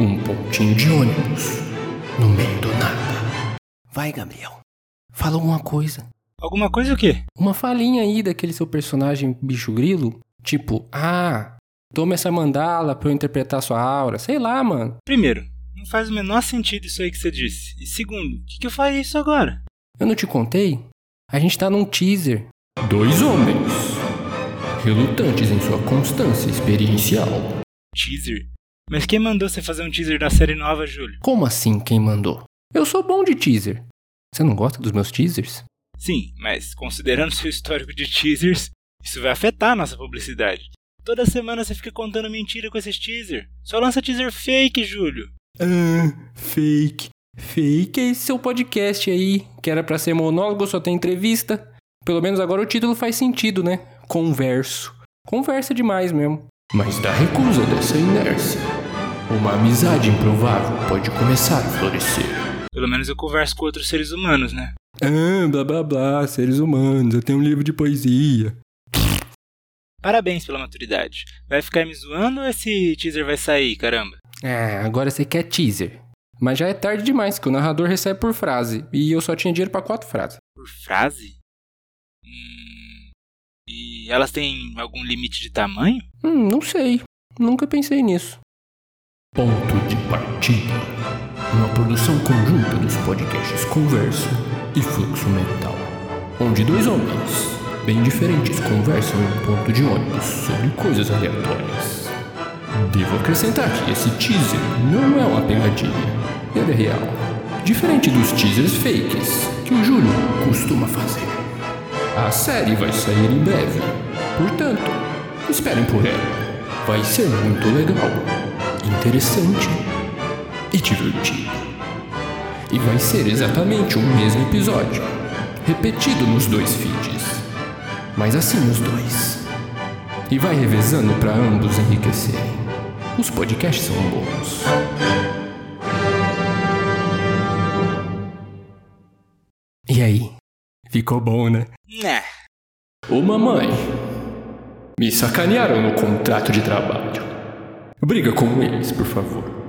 Um pontinho de ônibus no meio do nada. Vai, Gabriel. Fala alguma coisa. Alguma coisa o quê? Uma falinha aí daquele seu personagem bicho grilo. Tipo, ah, toma essa mandala pra eu interpretar sua aura. Sei lá, mano. Primeiro, não faz o menor sentido isso aí que você disse. E segundo, o que, que eu faria isso agora? Eu não te contei? A gente tá num teaser. Dois homens. Relutantes em sua constância experiencial. Teaser? Mas quem mandou você fazer um teaser da série nova, Júlio? Como assim quem mandou? Eu sou bom de teaser. Você não gosta dos meus teasers? Sim, mas considerando seu histórico de teasers, isso vai afetar a nossa publicidade. Toda semana você fica contando mentira com esses teaser. Só lança teaser fake, Júlio. Ah, fake. Fake é esse seu podcast aí, que era pra ser monólogo, só tem entrevista. Pelo menos agora o título faz sentido, né? Converso. Conversa demais mesmo. Mas da recusa dessa inércia, uma amizade improvável pode começar a florescer. Pelo menos eu converso com outros seres humanos, né? Ah, blá blá blá, seres humanos, eu tenho um livro de poesia. Parabéns pela maturidade. Vai ficar me zoando ou esse teaser vai sair, caramba? Ah, agora você quer teaser. Mas já é tarde demais, que o narrador recebe por frase. E eu só tinha dinheiro pra quatro frases. Por frase? Hum, elas têm algum limite de tamanho? Hum, não sei. Nunca pensei nisso. Ponto de partida. Uma produção conjunta dos podcasts Converso e Fluxo Mental. Onde dois homens, bem diferentes, conversam em um ponto de ônibus sobre coisas aleatórias. Devo acrescentar que esse teaser não é uma pegadinha. Ele é real. Diferente dos teasers fakes que o Júlio costuma fazer. A série vai sair em breve. Portanto, esperem por ela. Vai ser muito legal, interessante e divertido. E vai ser exatamente o mesmo episódio, repetido nos dois feeds. Mas assim os dois. E vai revezando para ambos enriquecerem. Os podcasts são bons. E aí? Ficou bom, né? Né. Ô mamãe, me sacanearam no contrato de trabalho. Briga com eles, por favor.